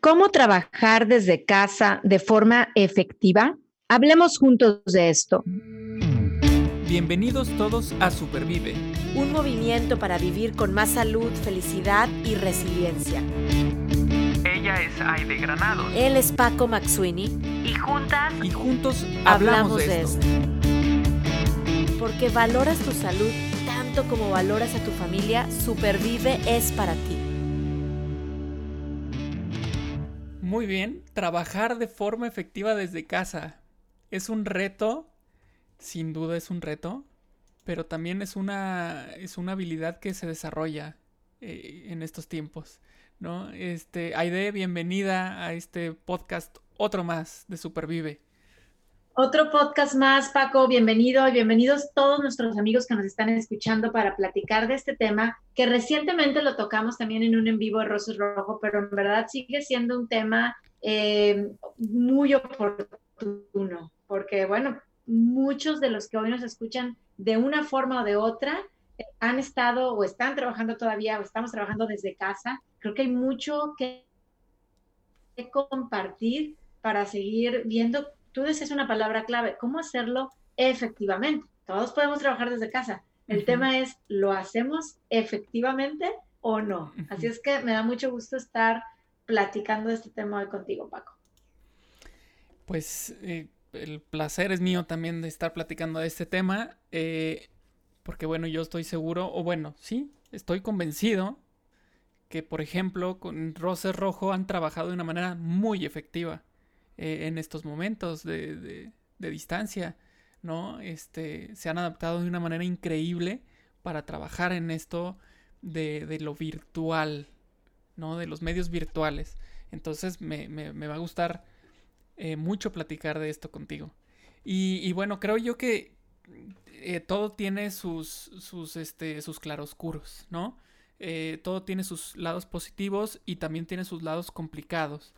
¿Cómo trabajar desde casa de forma efectiva? Hablemos juntos de esto. Bienvenidos todos a Supervive. Un movimiento para vivir con más salud, felicidad y resiliencia. Ella es Aide Granado. Él es Paco Maxuini. Y juntas. Y juntos hablamos, de, esto. Porque valoras tu salud tanto como valoras a tu familia, Supervive es para ti. Muy bien, trabajar de forma efectiva desde casa. Es un reto, sin duda es un reto, pero también es una, es una habilidad que se desarrolla eh, en estos tiempos, ¿no? Este, Aide, bienvenida a este podcast, otro más de Supervive. Otro podcast más, Paco, bienvenido y bienvenidos todos nuestros amigos que nos están escuchando para platicar de este tema que recientemente lo tocamos también en un en vivo de Rosas Rojo, pero en verdad sigue siendo un tema eh, muy oportuno, porque bueno, muchos de los que hoy nos escuchan de una forma o de otra eh, han estado o están trabajando todavía o estamos trabajando desde casa. Creo que hay mucho que compartir para seguir viendo tú dices una palabra clave, ¿cómo hacerlo efectivamente? Todos podemos trabajar desde casa. El tema es, ¿lo hacemos efectivamente o no? Así es que me da mucho gusto estar platicando de este tema hoy contigo, Paco. Pues eh, el placer es mío también de estar platicando de este tema, eh, porque bueno, yo estoy seguro, o bueno, sí, estoy convencido que, por ejemplo, con Roses Rojo han trabajado de una manera muy efectiva. Eh, en estos momentos de, distancia, ¿no? Este, se han adaptado de una manera increíble para trabajar en esto de, lo virtual, ¿no? De los medios virtuales. Entonces me, va a gustar eh, mucho platicar de esto contigo. Y, bueno, creo yo que eh, todo tiene sus, sus, este, sus claroscuros, ¿no? todo tiene sus lados positivos y también tiene sus lados complicados.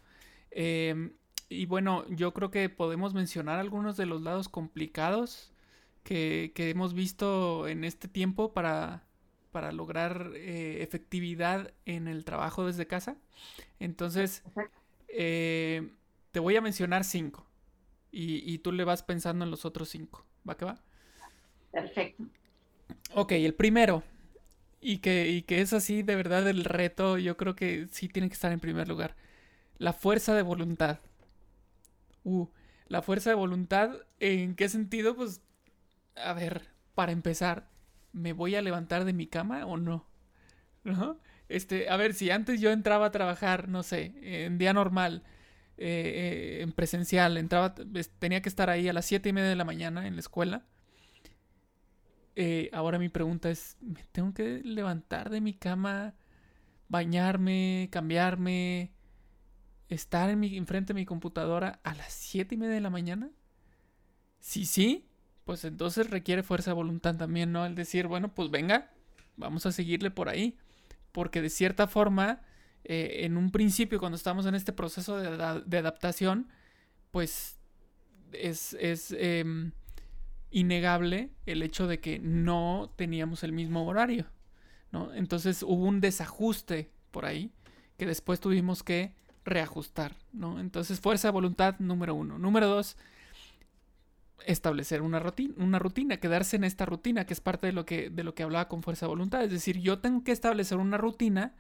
Em, y bueno, yo creo que podemos mencionar algunos de los lados complicados que, hemos visto en este tiempo para, para lograr eh, efectividad en el trabajo desde casa. Entonces, eh, te voy a mencionar cinco y, tú le vas pensando en los otros cinco. ¿Va que va? Perfecto. Ok, el primero, y que, y que es así de verdad el reto, yo creo que sí tiene que estar en primer lugar. La fuerza de voluntad. Uh, la fuerza de voluntad, ¿en qué sentido? Pues, a ver, para empezar, ¿me voy a levantar de mi cama o no? Este, a ver, si antes yo entraba a trabajar, no sé, en día normal, eh, eh, en presencial, entraba, tenía que estar ahí a las siete y media de la mañana en la escuela. Eh, ahora mi pregunta es, ¿me tengo que levantar de mi cama, bañarme, cambiarme, estar en mi, enfrente de mi computadora a las 7 y media de la mañana? Si sí, pues entonces requiere fuerza de voluntad también, ¿no? El decir, bueno, pues venga, vamos a seguirle por ahí. Porque de cierta forma, eh, en un principio, cuando estamos en este proceso de, adaptación, pues es, es em, innegable el hecho de que no teníamos el mismo horario, ¿no? Entonces hubo un desajuste por ahí que después tuvimos que reajustar, ¿no? Entonces, fuerza de voluntad número uno. Número dos, establecer una rutina, una rutina, quedarse en esta rutina, que es parte de lo que, de lo que hablaba con fuerza de voluntad. Es decir, yo tengo que establecer una rutina,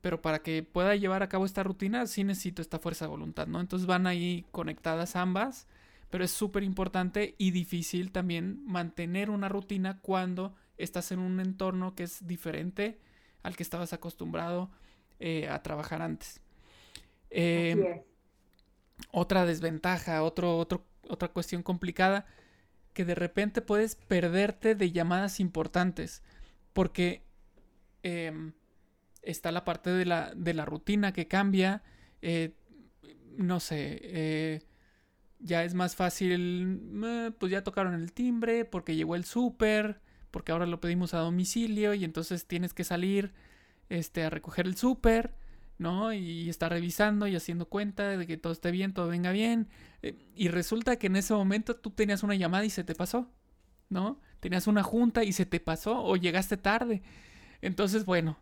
pero para que pueda llevar a cabo esta rutina, sí necesito esta fuerza de voluntad, ¿no? Entonces van ahí conectadas ambas, pero es súper importante y difícil también mantener una rutina cuando estás en un entorno que es diferente al que estabas acostumbrado eh, a trabajar antes. Em, otra desventaja, otro, otra cuestión complicada, que de repente puedes perderte de llamadas importantes, porque em, está la parte de la, de la rutina que cambia, eh, no sé, eh, ya es más fácil, pues ya tocaron el timbre, porque llegó el súper, porque ahora lo pedimos a domicilio y entonces tienes que salir este, a recoger el súper ¿no? Y está revisando y haciendo cuenta de que todo esté bien, todo venga bien. Eh, y resulta que en ese momento tú tenías una llamada y se te pasó, ¿no? Tenías una junta y se te pasó o llegaste tarde. Entonces, bueno,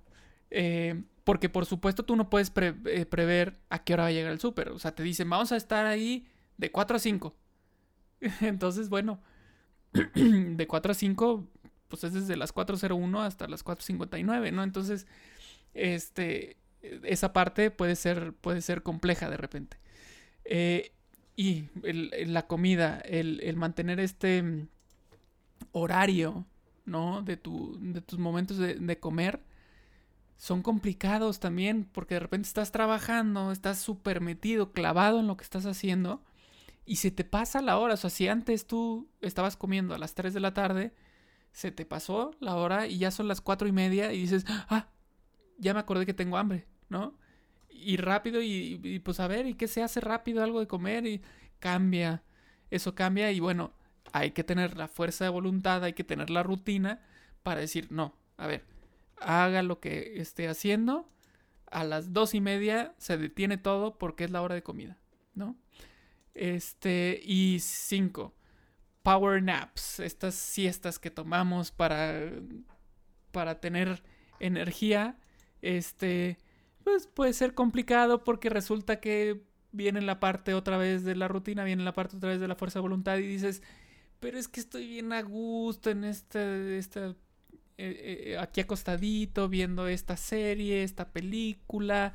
eh, Porque por supuesto tú no puedes eh, prever a qué hora va a llegar el súper. O sea, te dicen, vamos a estar ahí de 4 a 5. Entonces, bueno, de 4 a 5, pues es desde las 4.01 hasta las 4.59, ¿no? Entonces, este, esa parte puede ser, puede ser compleja de repente. Eh, y la comida, el, mantener este mm, horario, ¿no? De, tu, de tus momentos de, comer, son complicados también, porque de repente estás trabajando, estás súper metido, clavado en lo que estás haciendo, y se te pasa la hora. O sea, si antes tú estabas comiendo a las 3 de la tarde, se te pasó la hora y ya son las 4 y media y dices, ah, ya me acordé que tengo hambre, ¿no? Y rápido y, pues a ver, ¿y qué se hace rápido? Algo de comer y cambia. Eso cambia y bueno, hay que tener la fuerza de voluntad, hay que tener la rutina para decir, no, a ver, haga lo que esté haciendo. A las dos y media se detiene todo porque es la hora de comida, ¿no? Este, y cinco, power naps, estas siestas que tomamos para, para tener energía este, pues puede ser complicado porque resulta que viene la parte otra vez de la rutina, viene la parte otra vez de la fuerza de voluntad y dices, pero es que estoy bien a gusto en este, este aquí acostadito viendo esta serie, esta película,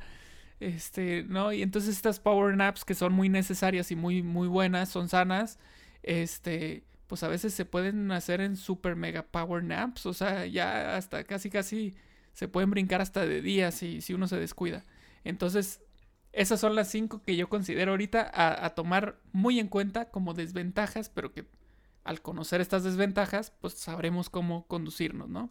este, ¿no? Y entonces estas power naps que son muy necesarias y muy, muy buenas, son sanas, este, pues a veces se pueden hacer en super mega power naps, o sea, ya hasta casi casi se pueden brincar hasta de días si, si uno se descuida. Entonces, esas son las cinco que yo considero ahorita a, tomar muy en cuenta como desventajas, pero que al conocer estas desventajas, pues sabremos cómo conducirnos, ¿no?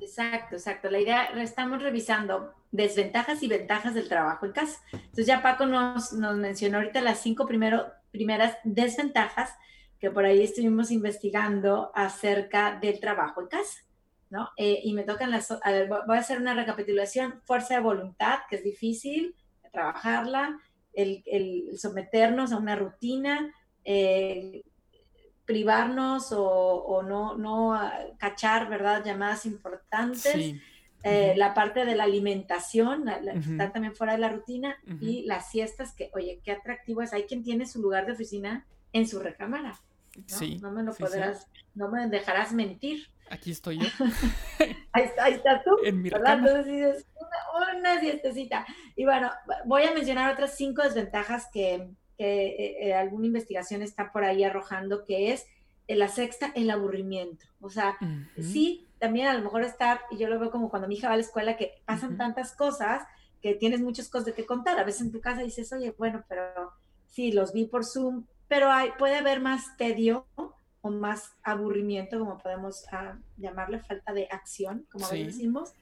Exacto, exacto. La idea, estamos revisando desventajas y ventajas del trabajo en casa. Entonces ya Paco nos, nos mencionó ahorita las cinco primero, primeras desventajas que por ahí estuvimos investigando acerca del trabajo en casa. ¿No? Eh, y me tocan las, a ver, voy a hacer una recapitulación, fuerza de voluntad, que es difícil trabajarla, el, el someternos a una rutina, eh, privarnos o, o, no, no cachar, ¿verdad? Llamadas importantes. Eh, la parte de la alimentación, la, estar también fuera de la rutina y las siestas, que, oye, qué atractivo es. Hay quien tiene su lugar de oficina en su recámara. ¿No? no me lo podrás, no me dejarás mentir. Aquí estoy yo. ahí, está, ahí está tú. En mi. Entonces dices, una, una siestecita. Y bueno, voy a mencionar otras cinco desventajas que, que eh, eh, alguna investigación está por ahí arrojando, que es eh, la sexta, el aburrimiento. O sea, sí, también a lo mejor estar, y yo lo veo como cuando mi hija va a la escuela, que pasan tantas cosas que tienes muchas cosas de que contar. A veces en tu casa dices, oye, bueno, pero sí, los vi por Zoom, pero hay, puede haber más tedio o más aburrimiento, como podemos ah, llamarle, falta de acción, como decimos.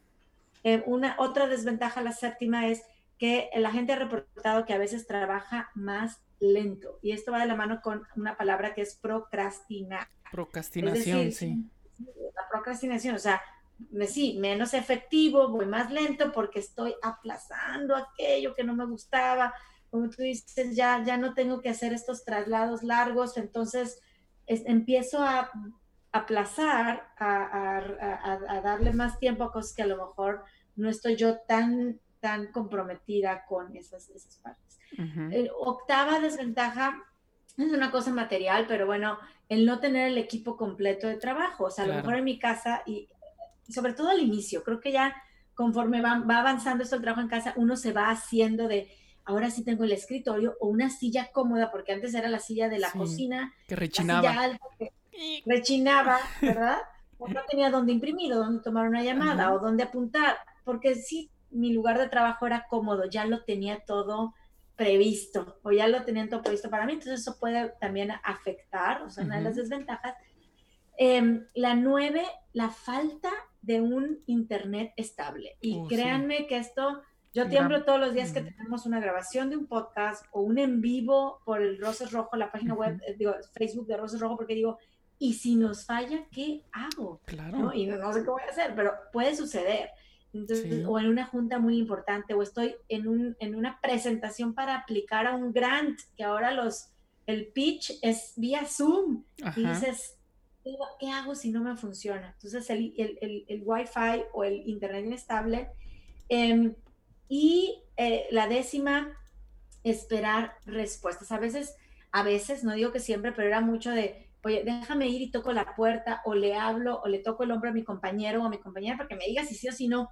Eh, una, otra desventaja, la séptima, es que la gente ha reportado que a veces trabaja más lento. Y esto va de la mano con una palabra que es procrastinar. Procrastinación, sí. La procrastinación, o sea, sí, menos efectivo, voy más lento porque estoy aplazando aquello que no me gustaba. Como tú dices, ya, ya no tengo que hacer estos traslados largos, entonces empiezo a aplazar, a, darle más tiempo a cosas que a lo mejor no estoy yo tan, tan comprometida con esas, esas partes. octava desventaja es una cosa material, pero bueno, el no tener el equipo completo de trabajo. O sea, a lo mejor en mi casa y, sobre todo al inicio, creo que ya conforme va, va avanzando esto el trabajo en casa, uno se va haciendo de, ahora sí tengo el escritorio o una silla cómoda, porque antes era la silla de la cocina. Que rechinaba. que rechinaba, ¿verdad? O no tenía dónde imprimir o dónde tomar una llamada o dónde apuntar, porque sí, mi lugar de trabajo era cómodo, ya lo tenía todo previsto o ya lo tenían todo previsto para mí, entonces eso puede también afectar, o sea, una de las desventajas. Em, la nueve, la falta de un internet estable. Y oh, créanme que esto yo tiemblo todos los días que tenemos una grabación de un podcast o un en vivo por el Roses Rojo, la página web, eh, digo, Facebook de Roses Rojo, porque digo, ¿y si nos falla, qué hago? Claro. Y no, sé qué voy a hacer, pero puede suceder. Entonces, o en una junta muy importante, o estoy en, un, en una presentación para aplicar a un grant, que ahora los, el pitch es vía Zoom. Y dices, ¿qué hago si no me funciona? Entonces, el, el, el, el Wi-Fi o el Internet inestable. Eh, Y eh, la décima, esperar respuestas. A veces, a veces, no digo que siempre, pero era mucho de, oye, déjame ir y toco la puerta, o le hablo, o le toco el hombro a mi compañero o a mi compañera para que me diga si sí o si no.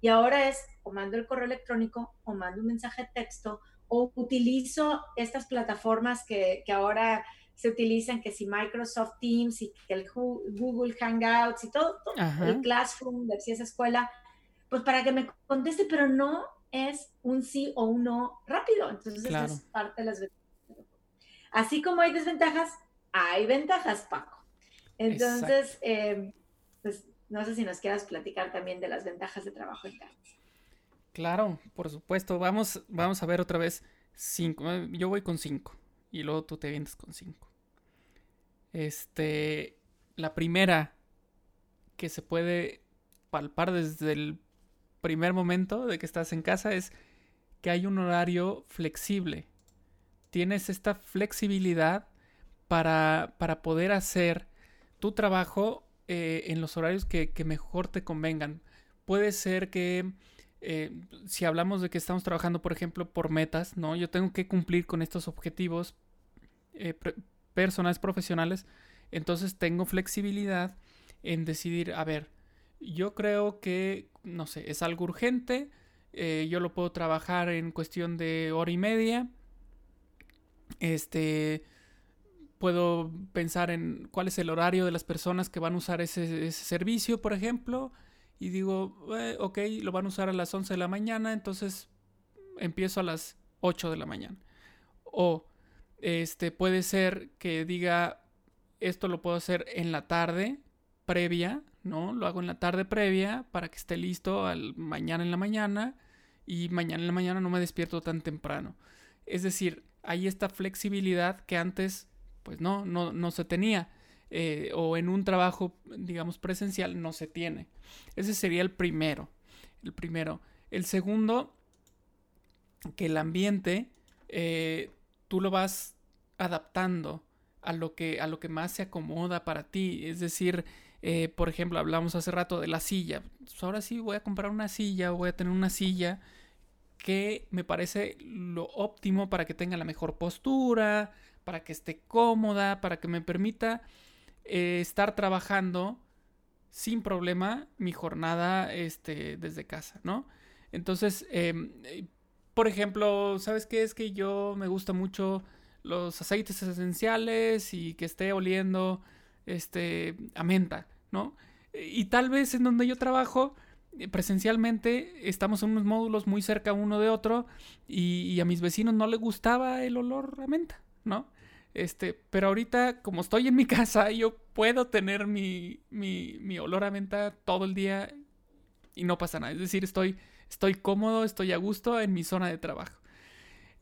Y ahora es, o mando el correo electrónico, o mando un mensaje de texto, o utilizo estas plataformas que, que ahora se utilizan, que si Microsoft Teams y que el Google Hangouts y todo, el Classroom de si esa escuela, pues para que me conteste, pero no es un sí o un no rápido. Entonces, es parte de las ventajas. Así como hay desventajas, hay ventajas, Paco. Entonces, eh, pues no sé si nos quieras platicar también de las ventajas de trabajo en casa. Claro, por supuesto. Vamos, vamos a ver otra vez cinco. Eh, yo voy con cinco. Y luego tú te vienes con cinco. Este. La primera que se puede palpar desde el primer momento de que estás en casa es que hay un horario flexible. Tienes esta flexibilidad para, para poder hacer tu trabajo eh, en los horarios que, mejor te convengan. Puede ser que eh, si hablamos de que estamos trabajando, por ejemplo, por metas, ¿no? Yo tengo que cumplir con estos objetivos eh, personales, profesionales. Entonces tengo flexibilidad en decidir, a ver, yo creo que, no sé, es algo urgente. Eh, yo lo puedo trabajar en cuestión de hora y media. Este, puedo pensar en cuál es el horario de las personas que van a usar ese, servicio, por ejemplo y digo, eh, ok, lo van a usar a las 11 de la mañana, entonces empiezo a las 8 de la mañana. O este puede ser que diga, esto lo puedo hacer en la tarde previa, ¿no? Lo hago en la tarde previa para que esté listo al mañana en la mañana y mañana en la mañana no me despierto tan temprano. Es decir, hay esta flexibilidad que antes pues no, no, no se tenía. Eh, o en un trabajo, digamos, presencial no se tiene. Ese sería el primero. El primero. El segundo, que el ambiente eh, tú lo vas adaptando a lo que, a lo que más se acomoda para ti. Es decir, eh, por ejemplo, hablamos hace rato de la silla. Pues ahora sí voy a comprar una silla, voy a tener una silla que me parece lo óptimo para que tenga la mejor postura, para que esté cómoda, para que me permita eh, estar trabajando sin problema mi jornada este, desde casa, ¿no? Entonces, em, eh, por ejemplo, ¿sabes qué? Es que yo me gusta mucho los aceites esenciales y que esté oliendo este, a menta, ¿no? Y tal vez en donde yo trabajo eh, presencialmente estamos en unos módulos muy cerca uno de otro y, a mis vecinos no les gustaba el olor a menta, ¿no? Este, pero ahorita, como estoy en mi casa, yo puedo tener mi, mi, mi olor a menta todo el día y no pasa nada. Es decir, estoy, estoy cómodo, estoy a gusto en mi zona de trabajo.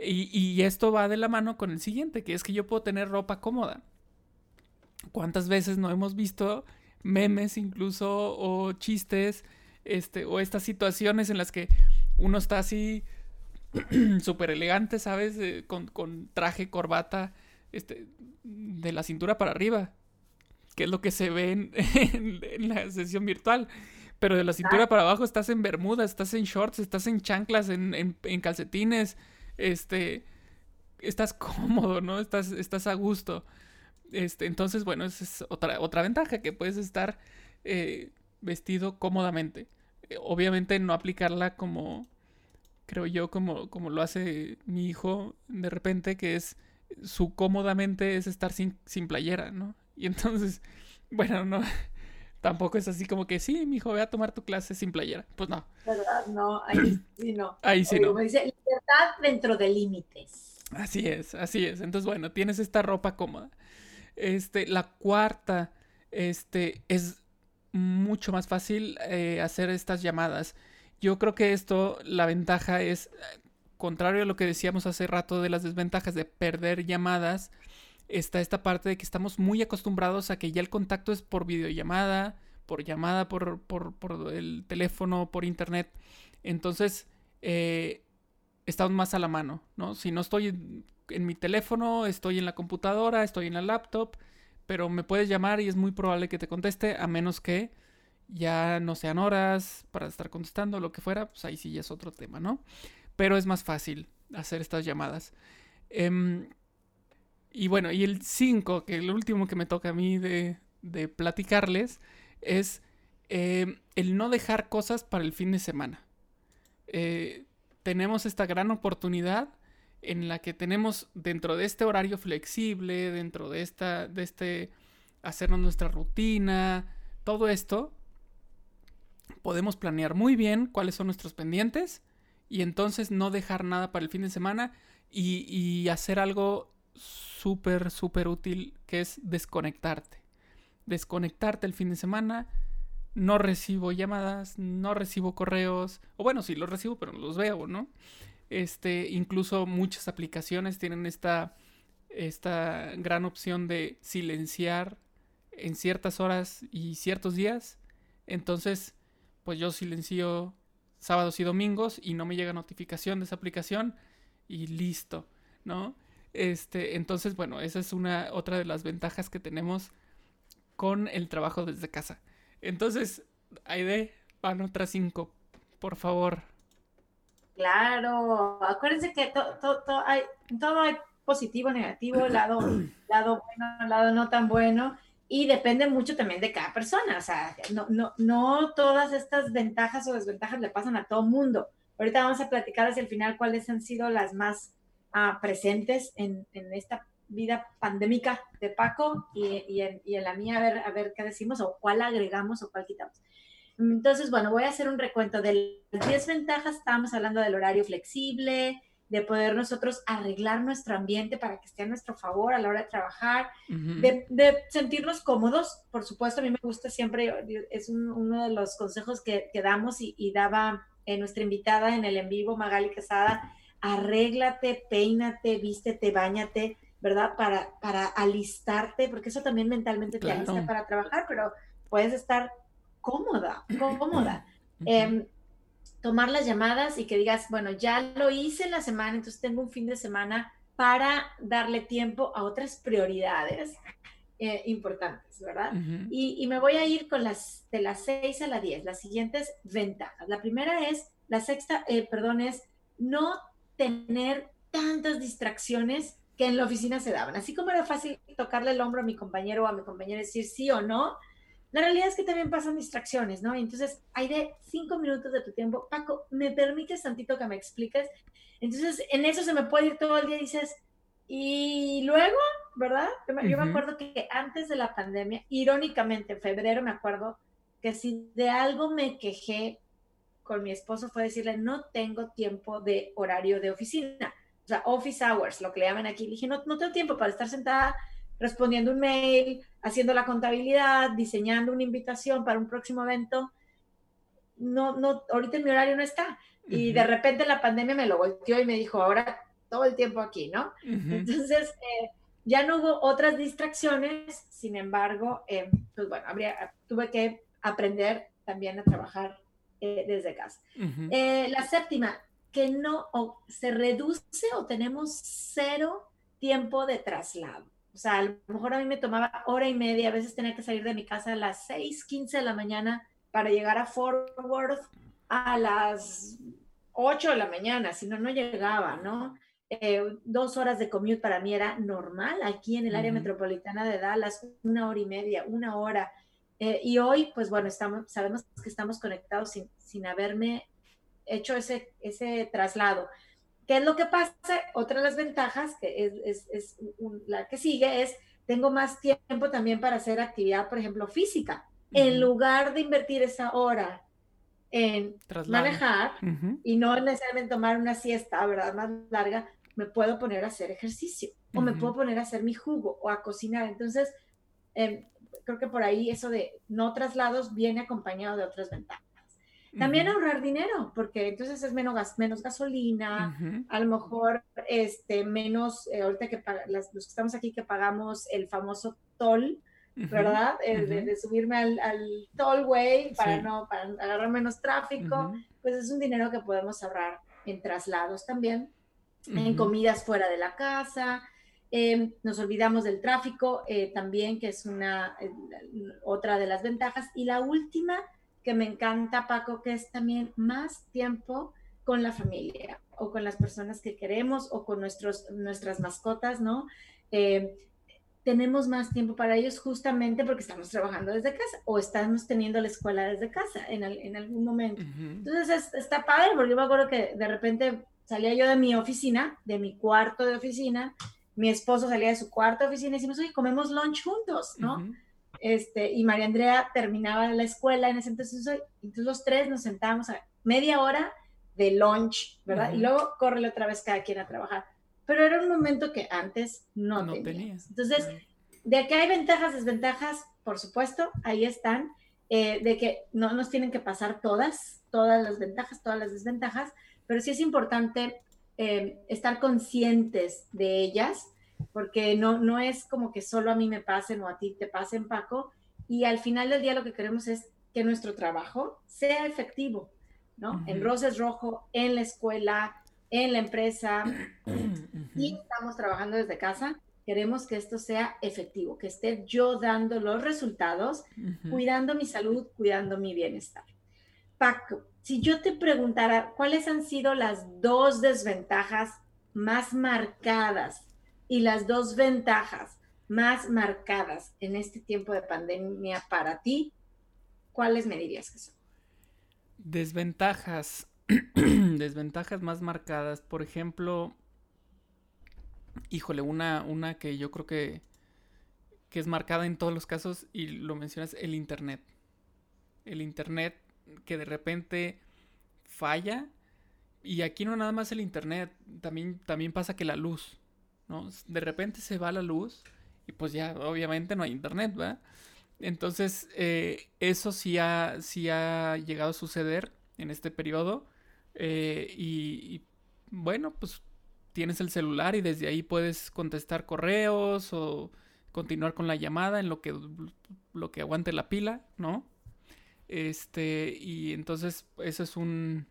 Y, y, esto va de la mano con el siguiente, que es que yo puedo tener ropa cómoda. ¿Cuántas veces no hemos visto memes incluso o chistes este, o estas situaciones en las que uno está así súper elegante, ¿sabes? Eh, con, con traje, corbata este, de la cintura para arriba, que es lo que se ve en, la sesión virtual. Pero de la cintura para abajo estás en bermuda, estás en shorts, estás en chanclas, en, calcetines, este, estás cómodo, ¿no? Estás, estás a gusto. Este, entonces, bueno, esa es otra, otra ventaja, que puedes estar eh, vestido cómodamente. Eh, obviamente no aplicarla como, creo yo, como, como lo hace mi hijo de repente, que es su cómodamente es estar sin, sin playera, ¿no? Y entonces, bueno, no, tampoco es así como que sí, mi hijo, ve a tomar tu clase sin playera. Pues no. ¿Verdad? No, ahí sí no. Ahí sí no. dice, libertad dentro de límites. Así es, así es. Entonces, bueno, tienes esta ropa cómoda. Este, la cuarta, este, es mucho más fácil eh, hacer estas llamadas. Yo creo que esto, la ventaja es contrario a lo que decíamos hace rato de las desventajas de perder llamadas, está esta parte de que estamos muy acostumbrados a que ya el contacto es por videollamada, por llamada por, por, por el teléfono, por internet. Entonces, eh, estamos más a la mano, ¿no? Si no estoy en, mi teléfono, estoy en la computadora, estoy en la laptop, pero me puedes llamar y es muy probable que te conteste, a menos que ya no sean horas para estar contestando, lo que fuera, pues ahí sí ya es otro tema, ¿no? Pero es más fácil hacer estas llamadas. Em, y bueno, y el 5, que el último que me toca a mí de, de platicarles, es em, el no dejar cosas para el fin de semana. Eh, tenemos esta gran oportunidad en la que tenemos dentro de este horario flexible, dentro de esta, de este hacernos nuestra rutina, todo esto, podemos planear muy bien cuáles son nuestros pendientes y entonces no dejar nada para el fin de semana y, y hacer algo súper, útil que es desconectarte. Desconectarte el fin de semana. No recibo llamadas, no recibo correos, o bueno, sí los recibo, pero no los veo, ¿no? Este, incluso muchas aplicaciones tienen esta, esta gran opción de silenciar en ciertas horas y ciertos días. Entonces, pues yo silencio sábados y domingos y no me llega notificación de esa aplicación y listo, ¿no? Este, entonces, bueno, esa es una otra de las ventajas que tenemos con el trabajo desde casa. Entonces, Aide, van otras cinco, por favor. Claro, acuérdense que todo hay, todo hay positivo, negativo, lado, lado bueno, lado no tan bueno, y depende mucho también de cada persona. O sea, no, no, no todas estas ventajas o desventajas le pasan a todo mundo. Ahorita vamos a platicar hacia el final cuáles han sido las más uh, presentes en, en, esta vida pandémica de Paco y, y, en, y, en, la mía, a ver, a ver qué decimos o cuál agregamos o cuál quitamos. Entonces, bueno, voy a hacer un recuento de las 10 ventajas. Estábamos hablando del horario flexible, de poder nosotros arreglar nuestro ambiente para que esté a nuestro favor a la hora de trabajar, uh -huh. de, de, sentirnos cómodos. Por supuesto, a mí me gusta siempre, es un, uno de los consejos que, que damos y, y, daba eh, nuestra invitada en el en vivo, Magali Quesada, arréglate, peínate, vístete, bañate, ¿verdad? Para, para alistarte, porque eso también mentalmente te claro. alista para trabajar, pero puedes estar cómoda, cómoda. eh, tomar las llamadas y que digas, bueno, ya lo hice en la semana, entonces tengo un fin de semana para darle tiempo a otras prioridades eh, importantes, ¿verdad? Uh -huh. y, y, me voy a ir con las de las 6 a las 10, las siguientes ventajas. La primera es, la sexta, eh, perdón, es no tener tantas distracciones que en la oficina se daban. Así como era fácil tocarle el hombro a mi compañero o a mi compañera y decir sí o no, la realidad es que también pasan distracciones, ¿no? Entonces, hay de cinco minutos de tu tiempo. Paco, ¿me permites tantito que me expliques? Entonces, en eso se me puede ir todo el día y dices, y luego, ¿verdad? Yo, uh -huh. yo me acuerdo que antes de la pandemia, irónicamente, en febrero me acuerdo que si de algo me quejé con mi esposo fue decirle, no tengo tiempo de horario de oficina, o sea, office hours, lo que le llaman aquí. Le dije, no, no tengo tiempo para estar sentada respondiendo un mail, haciendo la contabilidad, diseñando una invitación para un próximo evento. No, no, ahorita en mi horario no está. Uh -huh. Y de repente la pandemia me lo volteó y me dijo, ahora todo el tiempo aquí, ¿no? Uh -huh. Entonces, eh, ya no hubo otras distracciones, sin embargo, eh, pues bueno, habría, tuve que aprender también a trabajar eh, desde casa. Uh -huh. la séptima, que no o se reduce o tenemos cero tiempo de traslado. O sea, a lo mejor a mí me tomaba hora y media, a veces tenía que salir de mi casa a las 6, 15 de la mañana para llegar a Fort Worth a las 8 de la mañana, si no, no llegaba, ¿no? Eh, dos horas de commute para mí era normal aquí en el área uh -huh. metropolitana de Dallas, una hora y media, una hora. Eh, y hoy, pues bueno, estamos, sabemos que estamos conectados sin, sin haberme hecho ese, ese traslado. ¿Qué es lo que pasa? Otra de las ventajas, que es, es, es un, la que sigue, es tengo más tiempo también para hacer actividad, por ejemplo, física. Uh -huh. En lugar de invertir esa hora en Traslado. manejar uh -huh. y no necesariamente tomar una siesta, ¿verdad? Más larga, me puedo poner a hacer ejercicio o uh -huh. me puedo poner a hacer mi jugo o a cocinar. Entonces, eh, creo que por ahí eso de no traslados viene acompañado de otras ventajas. También uh -huh. ahorrar dinero, porque entonces es menos, gas, menos gasolina, uh -huh. a lo mejor este, menos, eh, ahorita que las, los que estamos aquí que pagamos el famoso toll, uh -huh. ¿verdad? El, de, de, subirme al, al tollway para, sí. no, para agarrar menos tráfico, pues es un dinero que podemos ahorrar en traslados también, en comidas fuera de la casa, eh, nos olvidamos del tráfico eh, también, que es una eh, otra de las ventajas. Y la última que me encanta, Paco, que es también más tiempo con la familia o con las personas que queremos o con nuestros, nuestras mascotas, ¿no? Eh, tenemos más tiempo para ellos justamente porque estamos trabajando desde casa o estamos teniendo la escuela desde casa en, en algún momento. Entonces está padre porque yo me acuerdo que de repente salía yo de mi oficina, de mi cuarto de oficina, mi esposo salía de su cuarto de oficina y decimos, oye, comemos lunch juntos, ¿no? este, y María Andrea terminaba la escuela en ese entonces, entonces los tres nos sentábamos a media hora de lunch, ¿verdad? Y luego corre otra vez cada quien a trabajar. Pero era un momento que antes no, no tenías. Entonces, de que hay ventajas, desventajas, por supuesto, ahí están, eh, de que no nos tienen que pasar todas, todas las ventajas, todas las desventajas, pero sí es importante eh, estar conscientes de ellas, porque no, no es como que solo a mí me pasen o a ti te pasen, Paco, y al final del día lo que queremos es que nuestro trabajo sea efectivo, ¿no? En Roses Rojo, en la escuela, en la empresa, y estamos trabajando desde casa, queremos que esto sea efectivo, que esté yo dando los resultados, cuidando mi salud, cuidando mi bienestar. Paco, si yo te preguntara cuáles han sido las dos desventajas más marcadas y las dos ventajas más marcadas en este tiempo de pandemia para ti, ¿cuáles me dirías que son? Desventajas. Desventajas más marcadas. Por ejemplo, híjole, una, una que yo creo que, que es marcada en todos los casos y lo mencionas, el Internet. El Internet que de repente falla. Y aquí no nada más el Internet, también, también pasa que la luz, ¿no? De repente se va la luz y pues ya obviamente no hay Internet, ¿verdad? Entonces, eh, eso sí ha, sí ha llegado a suceder en este periodo. Eh, y, bueno, pues tienes el celular y desde ahí puedes contestar correos o continuar con la llamada en lo que, lo que aguante la pila, ¿no? Este, y entonces eso es un,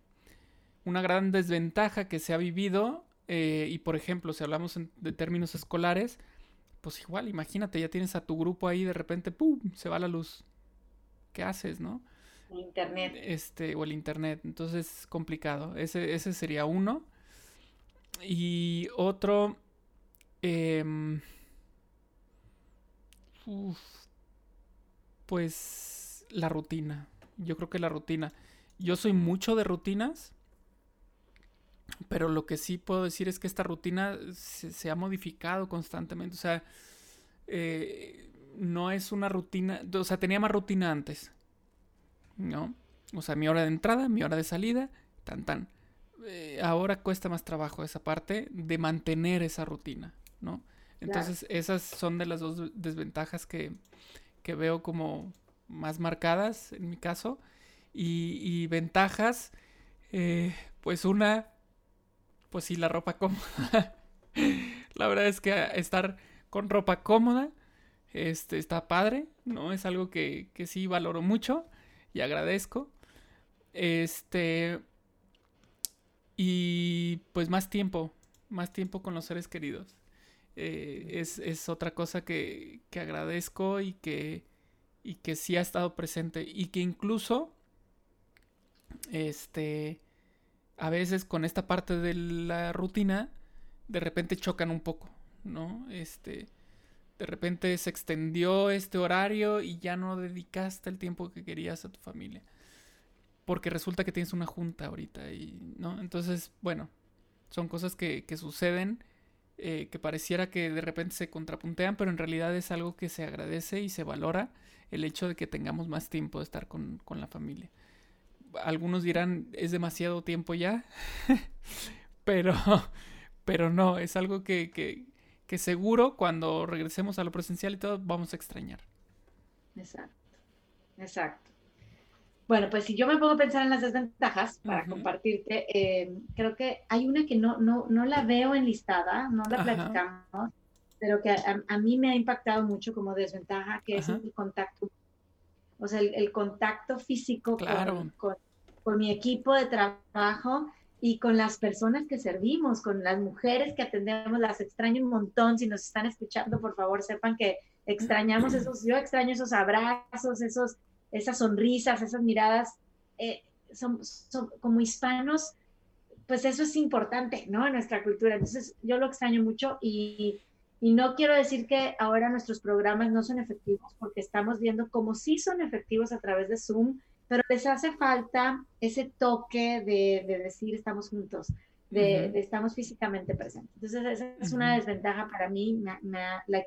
una gran desventaja que se ha vivido. Eh, y por ejemplo, si hablamos de términos escolares, pues igual, imagínate, ya tienes a tu grupo ahí, de repente, ¡pum! se va la luz. ¿Qué haces, no? internet. Este, o el internet. Entonces es complicado. Ese, ese sería uno. Y otro. Em, pues la rutina. Yo creo que la rutina. Yo soy mucho de rutinas. Pero lo que sí puedo decir es que esta rutina se, ha modificado constantemente. O sea, eh, no es una rutina. O sea, tenía más rutina antes. ¿no? O sea, mi hora de entrada, mi hora de salida, tan tan. Eh, ahora cuesta más trabajo esa parte de mantener esa rutina, ¿no? Entonces, esas son de las dos desventajas que, que veo como más marcadas en mi caso. Y, ventajas, eh, pues una, pues sí, la ropa cómoda. la verdad es que estar con ropa cómoda este, está padre, ¿no? Es algo que, que sí valoro mucho y agradezco. Este. Y pues más tiempo, más tiempo con los seres queridos. Eh, es, otra cosa que, que, agradezco y que, y que sí ha estado presente. Y que incluso, este, a veces con esta parte de la rutina, de repente chocan un poco, ¿no? Este, de repente se extendió este horario y ya no dedicaste el tiempo que querías a tu familia. Porque resulta que tienes una junta ahorita y, ¿no? Entonces, bueno, son cosas que, suceden, eh, que pareciera que de repente se contrapuntean, pero en realidad es algo que se agradece y se valora el hecho de que tengamos más tiempo de estar con, la familia. Algunos dirán, es demasiado tiempo ya, pero, pero no, es algo que, que seguro cuando regresemos a lo presencial y todo vamos a extrañar. Exacto, exacto. Bueno, pues si yo me pongo a pensar en las desventajas para compartirte, eh, creo que hay una que no, no, no la veo enlistada, no la platicamos, pero que a, mí me ha impactado mucho como desventaja, que es el contacto. O sea, el, contacto físico con, con mi equipo de trabajo y con las personas que servimos, con las mujeres que atendemos, las extraño un montón. Si nos están escuchando, por favor, sepan que extrañamos esos, yo extraño esos abrazos, esos, esas sonrisas, esas miradas, eh, son, como hispanos, pues eso es importante, ¿no? En nuestra cultura. Entonces, yo lo extraño mucho y, y no quiero decir que ahora nuestros programas no son efectivos, porque estamos viendo cómo sí son efectivos a través de Zoom, pero les hace falta ese toque de, de decir estamos juntos, de, estamos físicamente presentes. Entonces, esa es una desventaja para mí, me,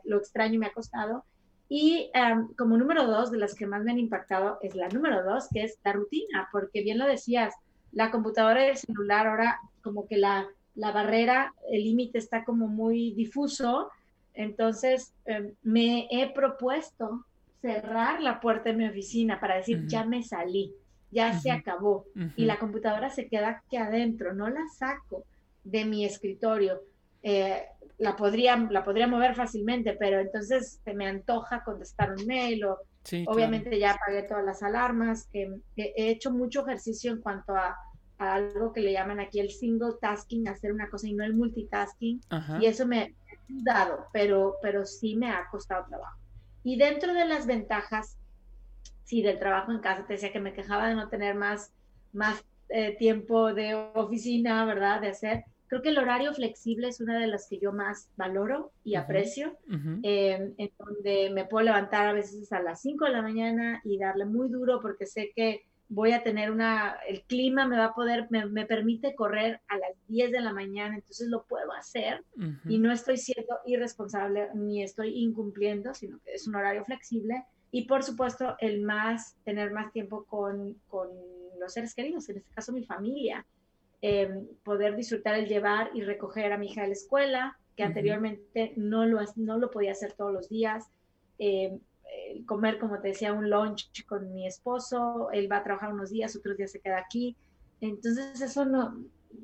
lo extraño me ha costado. Y como número dos, de las que más me han impactado, es la número dos, que es la rutina, porque bien lo decías, la computadora y el celular ahora como que la, la barrera, el límite está como muy difuso. Entonces, em, me he propuesto cerrar la puerta de mi oficina para decir, ya me salí, ya se acabó. Y la computadora se queda aquí adentro, no la saco de mi escritorio. Eh, la, podría, la podría mover fácilmente, pero entonces se me antoja contestar un mail o obviamente ya apagué todas las alarmas. he hecho mucho ejercicio en cuanto a, algo que le llaman aquí el single tasking, hacer una cosa y no el multitasking. Y eso me ayudado, pero, pero sí me ha costado trabajo. Y dentro de las ventajas, sí, del trabajo en casa, te decía que me quejaba de no tener más, más eh, tiempo de oficina, ¿verdad? De hacer. Creo que el horario flexible es una de las que yo más valoro y aprecio, em, en donde me puedo levantar a veces a las 5 de la mañana y darle muy duro porque sé que voy a tener una, el clima me va a poder, me, me permite correr a las 10 de la mañana, entonces lo puedo hacer y no estoy siendo irresponsable ni estoy incumpliendo, sino que es un horario flexible y por supuesto el más, tener más tiempo con, con los seres queridos, en este caso mi familia, em, poder disfrutar el llevar y recoger a mi hija de la escuela, que anteriormente no lo, no lo podía hacer todos los días. Eh, comer, como te decía, un lunch con mi esposo, él va a trabajar unos días, otros días se queda aquí. Entonces eso no,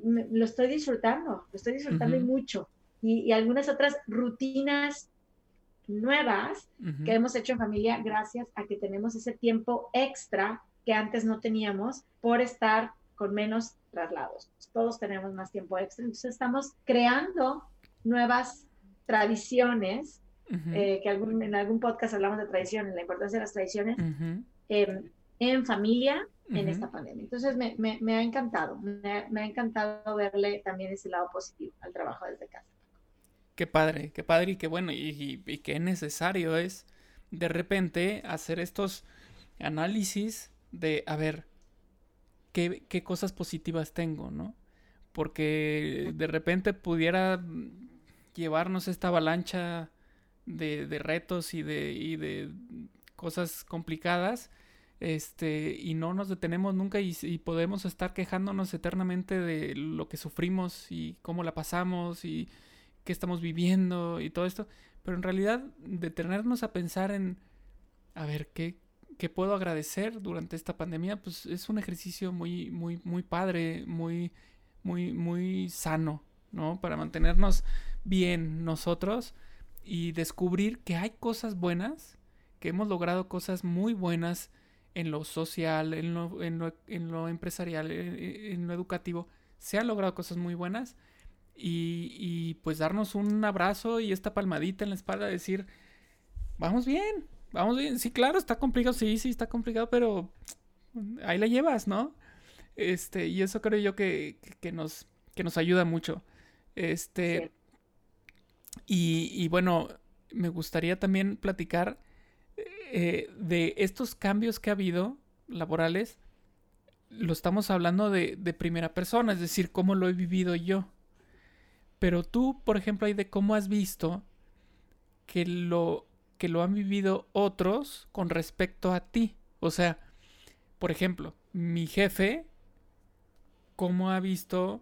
lo estoy disfrutando, lo estoy disfrutando mucho. Y, algunas otras rutinas nuevas que hemos hecho en familia gracias a que tenemos ese tiempo extra que antes no teníamos por estar con menos traslados. Todos tenemos más tiempo extra, entonces estamos creando nuevas tradiciones eh, que algún, en algún podcast hablamos de tradiciones, la importancia de las tradiciones em, en familia en esta pandemia. Entonces me, me, ha encantado, me, ha encantado verle también ese lado positivo al trabajo desde casa. Qué padre, qué padre y qué bueno y, y, qué necesario es de repente hacer estos análisis de, a ver, qué, qué cosas positivas tengo, ¿no? Porque de repente pudiera llevarnos esta avalancha de, retos y de, y de cosas complicadas, este, y no nos detenemos nunca y, podemos estar quejándonos eternamente de lo que sufrimos y cómo la pasamos y qué estamos viviendo y todo esto, pero en realidad detenernos a pensar en, a ver, ¿qué, qué puedo agradecer durante esta pandemia? Pues es un ejercicio muy, muy, muy padre, muy, muy, muy sano, ¿no? Para mantenernos bien nosotros y descubrir que hay cosas buenas, que hemos logrado cosas muy buenas en lo social, en lo, en lo, en lo empresarial, en, lo educativo. Se han logrado cosas muy buenas y, y, pues darnos un abrazo y esta palmadita en la espalda, decir, vamos bien, vamos bien. Sí, claro, está complicado, sí, sí, está complicado, pero ahí la llevas, ¿no? Este, y eso creo yo que, que, nos, que nos ayuda mucho. Este, y, bueno, me gustaría también platicar eh, de estos cambios que ha habido laborales. Lo estamos hablando de, primera persona, es decir, cómo lo he vivido yo. Pero tú, por ejemplo, hay de cómo has visto que lo, que lo han vivido otros con respecto a ti. O sea, por ejemplo, mi jefe, cómo ha visto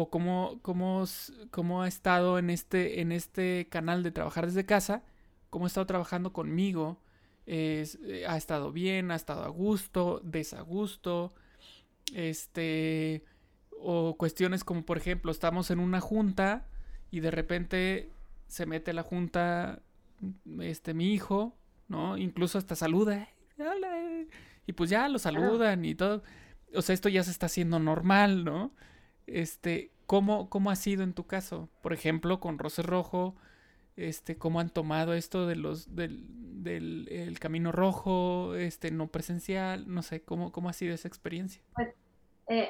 o cómo, cómo, ha estado en este, en este canal de trabajar desde casa, cómo ha estado trabajando conmigo, eh, ha estado bien, ha estado a gusto, desagusto, este, o cuestiones como por ejemplo, estamos en una junta y de repente se mete la junta, este, mi hijo, ¿no? Incluso hasta saluda, y pues ya lo saludan y todo. O sea, esto ya se está haciendo normal, ¿no? Este, ¿cómo, ¿cómo ha sido en tu caso? Por ejemplo, con Roce Rojo, este, cómo han tomado esto de los, del, del el camino rojo, este, no presencial, no sé, cómo, cómo ha sido esa experiencia. Pues, eh,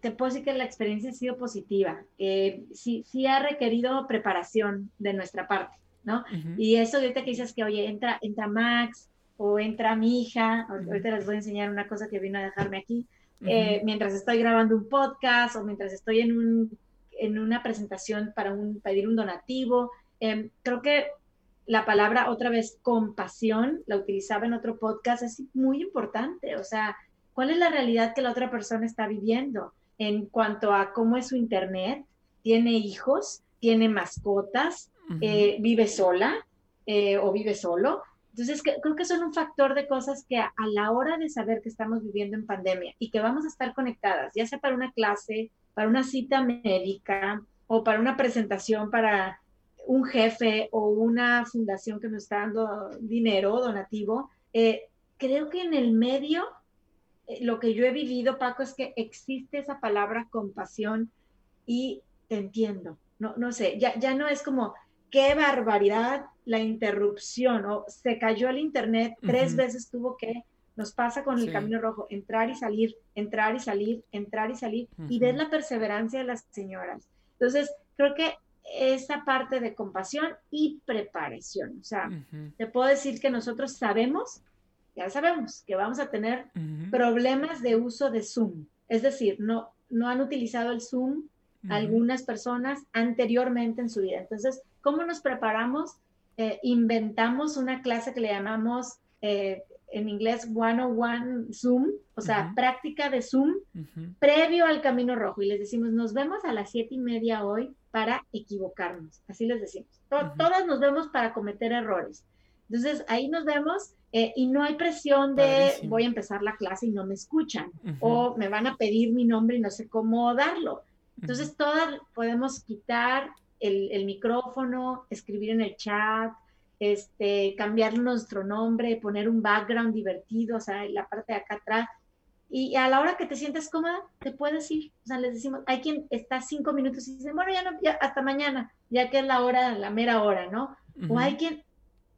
te puedo decir que la experiencia ha sido positiva. Eh, sí, sí ha requerido preparación de nuestra parte, ¿no? Y eso ahorita que dices que, oye, entra, entra Max o entra mi hija, ahorita les voy a enseñar una cosa que vino a dejarme aquí, eh, mientras estoy grabando un podcast o mientras estoy en, un, en una presentación para un, pedir un donativo. Em, creo que la palabra otra vez compasión, la utilizaba en otro podcast, es muy importante. O sea, ¿cuál es la realidad que la otra persona está viviendo en cuanto a cómo es su internet? ¿Tiene hijos? ¿Tiene mascotas? Eh, ¿Vive sola eh, o vive solo? Entonces, creo que son un factor de cosas que a, la hora de saber que estamos viviendo en pandemia y que vamos a estar conectadas, ya sea para una clase, para una cita médica o para una presentación para un jefe o una fundación que nos está dando dinero donativo, eh, creo que en el medio, eh, lo que yo he vivido, Paco, es que existe esa palabra compasión y te entiendo. No, no sé, ya, ya no es como, qué barbaridad la interrupción, o se cayó el internet, tres veces tuvo que, nos pasa con el camino rojo, entrar y salir, entrar y salir, entrar y salir, y ver la perseverancia de las señoras. Entonces, creo que esa parte de compasión y preparación, o sea, te puedo decir que nosotros sabemos, ya sabemos que vamos a tener problemas de uso de Zoom, es decir, no, no han utilizado el Zoom algunas personas anteriormente en su vida. Entonces, ¿cómo nos preparamos? Eh, inventamos una clase que le llamamos eh, en inglés 101 Zoom, o sea, práctica de Zoom previo al Camino Rojo. Y les decimos, nos vemos a las siete y media hoy para equivocarnos. Así les decimos. Todas nos vemos para cometer errores. Entonces, ahí nos vemos eh, y no hay presión de voy a empezar la clase y no me escuchan o me van a pedir mi nombre y no sé cómo darlo. Entonces, todas podemos quitar el, micrófono, escribir en el chat, este, cambiar nuestro nombre, poner un background divertido, o sea, la parte de acá atrás. Y a la hora que te sientes cómoda, te puedes ir. O sea, les decimos, hay quien está cinco minutos y dice, bueno, ya no, ya hasta mañana, ya que es la hora, la mera hora, ¿no? O hay quien,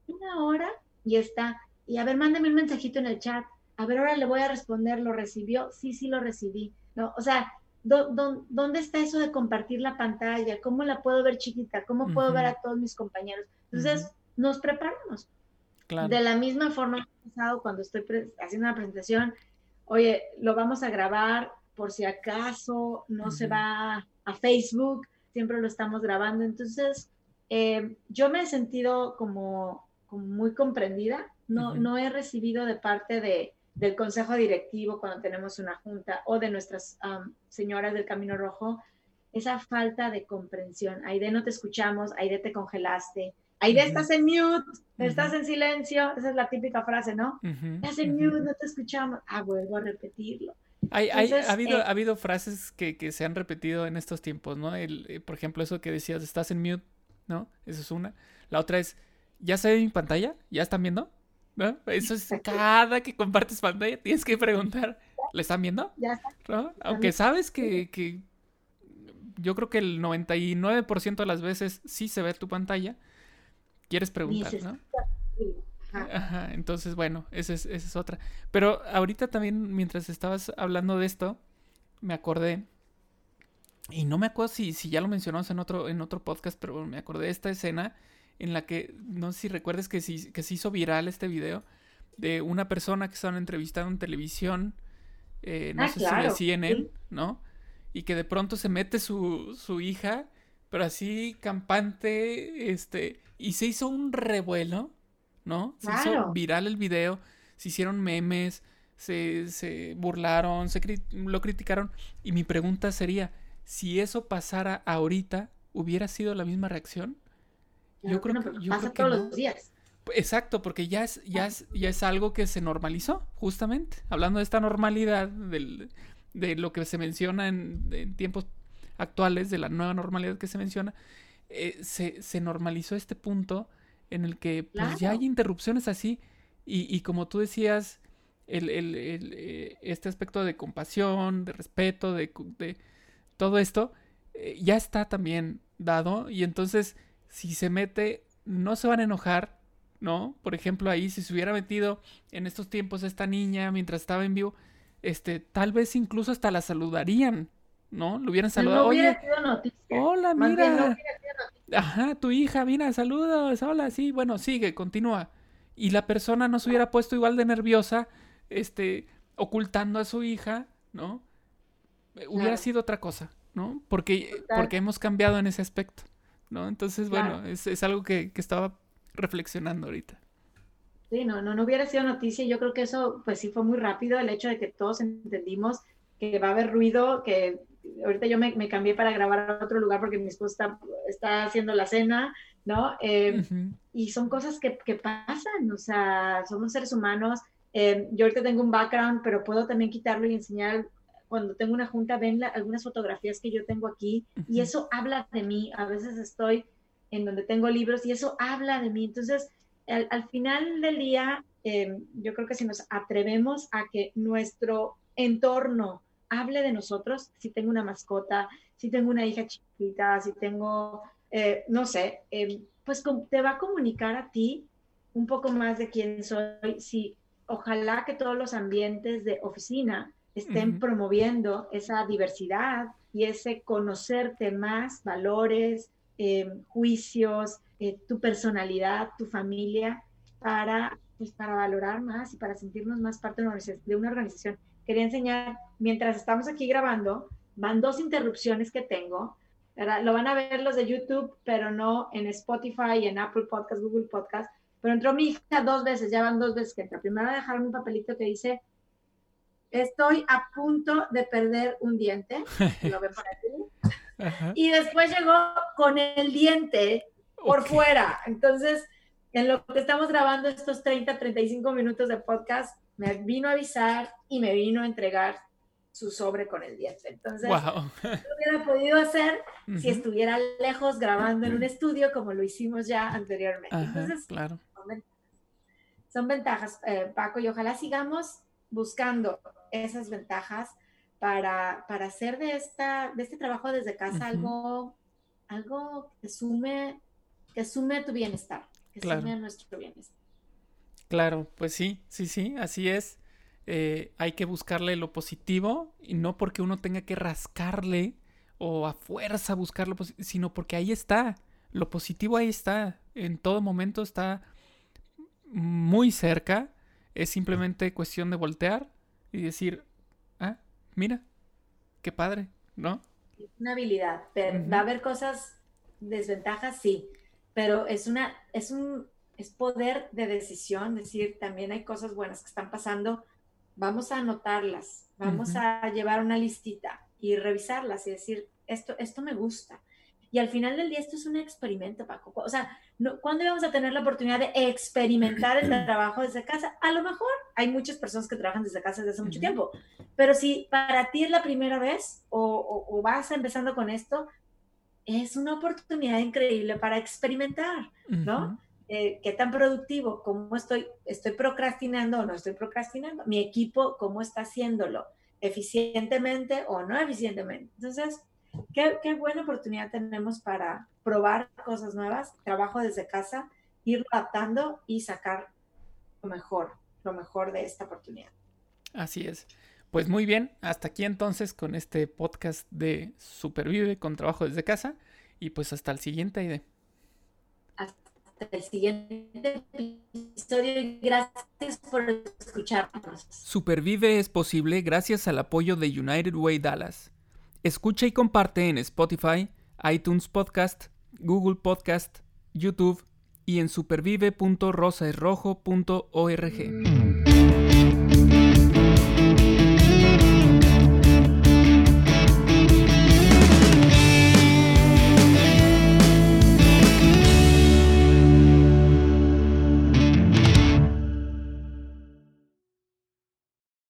una hora y está, y a ver, mándame un mensajito en el chat. A ver, ahora le voy a responder, ¿lo recibió? Sí, sí, lo recibí. ¿No? O sea, ¿dónde está eso de compartir la pantalla? ¿Cómo la puedo ver chiquita? ¿Cómo puedo ver a todos mis compañeros? Entonces, nos preparamos. De la misma forma, cuando estoy haciendo una presentación, oye, lo vamos a grabar por si acaso no se va a Facebook, siempre lo estamos grabando. Entonces, eh, yo me he sentido como, muy comprendida, no, no he recibido de parte de, del consejo directivo cuando tenemos una junta o de nuestras señoras del Camino Rojo, esa falta de comprensión. Aide, no te escuchamos, Aide, te congelaste, Aide, estás en mute, estás en silencio, esa es la típica frase, ¿no? Estás en mute, no te escuchamos. Ah, vuelvo a repetirlo. Hay, ha, habido, eh ha habido frases que, que, se han repetido en estos tiempos, ¿no? El, eh, por ejemplo, eso que decías, estás en mute, ¿no? Esa es una. La otra es, ¿ya se ve mi pantalla? ¿Ya están viendo? ¿No? Eso es cada que compartes pantalla, tienes que preguntar, ¿le están viendo? Ya está. Aunque sabes que, que, yo creo que el 99% de las veces sí se ve tu pantalla, quieres preguntar, ¿no? Ajá. entonces bueno, esa es, esa es otra. Pero ahorita también, mientras estabas hablando de esto, me acordé, y no me acuerdo si, si ya lo mencionamos en otro, en otro podcast, pero me acordé de esta escena en la que, no sé si recuerdes que, si, que se hizo viral este video de una persona que estaban entrevistando en televisión, eh, no ah, sé si de CNN, ¿no? Y que de pronto se mete su, su hija, pero así campante, este, y se hizo un revuelo, ¿no? Se hizo viral el video, se hicieron memes, se, se burlaron, se lo criticaron. Y mi pregunta sería, si eso pasara ahorita, ¿hubiera sido la misma reacción? Yo creo que pasa todos los días. Exacto, porque ya es, ya, es, ya es algo que se normalizó, justamente. Hablando de esta normalidad, de lo que se menciona en, tiempos actuales, de la nueva normalidad que se menciona, eh, se, normalizó este punto en el que pues, ya hay interrupciones así. Y, como tú decías, el, eh, este aspecto de compasión, de respeto, de, todo esto, eh, ya está también dado. Y entonces si se mete no se van a enojar, ¿no? Por ejemplo, ahí si se hubiera metido en estos tiempos esta niña mientras estaba en vivo, este, tal vez incluso hasta la saludarían, ¿no? Lo hubieran saludado. Oye, hola, mira. Ajá, tu hija, mira, saludos, hola, sí, bueno, sigue, continúa. Y la persona no se hubiera puesto igual de nerviosa, este, ocultando a su hija, ¿no? Hubiera sido otra cosa, ¿no? Porque, porque hemos cambiado en ese aspecto, ¿no? Entonces, bueno, es, es algo que, que estaba reflexionando ahorita. Sí, no, no, no hubiera sido noticia. Yo creo que eso, pues sí, fue muy rápido el hecho de que todos entendimos que va a haber ruido, que ahorita yo me, cambié para grabar a otro lugar porque mi esposa está, haciendo la cena, ¿no? Eh, y son cosas que, pasan, o sea, somos seres humanos. Eh, yo ahorita tengo un background, pero puedo también quitarlo y enseñar. Cuando tengo una junta, ven algunas fotografías que yo tengo aquí y eso habla de mí. A veces estoy en donde tengo libros y eso habla de mí. Entonces, al, final del día, eh, yo creo que si nos atrevemos a que nuestro entorno hable de nosotros, si tengo una mascota, si tengo una hija chiquita, si tengo, eh, no sé, eh, pues te va a comunicar a ti un poco más de quién soy. Si ojalá que todos los ambientes de oficina estén promoviendo esa diversidad y ese conocerte más, valores, eh, juicios, tu personalidad, tu familia, para, pues, para valorar más y para sentirnos más parte de una organización quería enseñar, mientras estamos aquí grabando, van dos interrupciones que tengo. ¿verdad? Lo van a ver los de YouTube, pero no en Spotify, en Apple Podcast, Google Podcast. Pero entró mi hija dos veces, ya van dos veces que entra. Primero dejaron un papelito que dice, estoy a punto de perder un diente. Lo ven por aquí. Y después llegó con el diente por fuera. Entonces, en lo que estamos grabando estos 30, 35 minutos de podcast, me vino a avisar y me vino a entregar su sobre con el diente. Entonces, no lo hubiera podido hacer si estuviera lejos grabando en un estudio como lo hicimos ya anteriormente. Entonces, claro. son ventajas, eh, Paco, y ojalá sigamos buscando esas ventajas para, para hacer de, esta, de este trabajo desde casa algo, algo que sume, que sume tu bienestar, que sume a nuestro bienestar. Claro, pues sí, sí, sí, así es. Eh, hay que buscarle lo positivo y no porque uno tenga que rascarle o a fuerza buscarlo, sino porque ahí está. Lo positivo ahí está. En todo momento está muy cerca. Es simplemente cuestión de voltear y decir, ah, mira, qué padre, ¿no? Una habilidad. Va a haber cosas, desventajas, sí, pero es una, es un, es poder de decisión, decir, también hay cosas buenas que están pasando, vamos a anotarlas, vamos a llevar una listita y revisarlas y decir, esto, esto me gusta. Y al final del día esto es un experimento, Paco. O sea, no, ¿cuándo vamos a tener la oportunidad de experimentar el trabajo desde casa? A lo mejor hay muchas personas que trabajan desde casa desde hace mucho tiempo, pero si para ti es la primera vez o, o vas empezando con esto, es una oportunidad increíble para experimentar, ¿no? Eh, qué tan productivo, cómo estoy, estoy procrastinando o no estoy procrastinando, mi equipo, cómo está haciéndolo, eficientemente o no eficientemente. Entonces, qué, qué buena oportunidad tenemos para probar cosas nuevas, trabajo desde casa, ir adaptando y sacar lo mejor, lo mejor de esta oportunidad. Así es. Pues muy bien, hasta aquí entonces con este podcast de Supervive con trabajo desde casa y pues hasta el siguiente idea el siguiente episodio y gracias por escucharnos. Supervive es posible gracias al apoyo de United Way Dallas. Escucha y comparte en Spotify, iTunes Podcast, Google Podcast, YouTube y en supervive.rosaesrojo.org.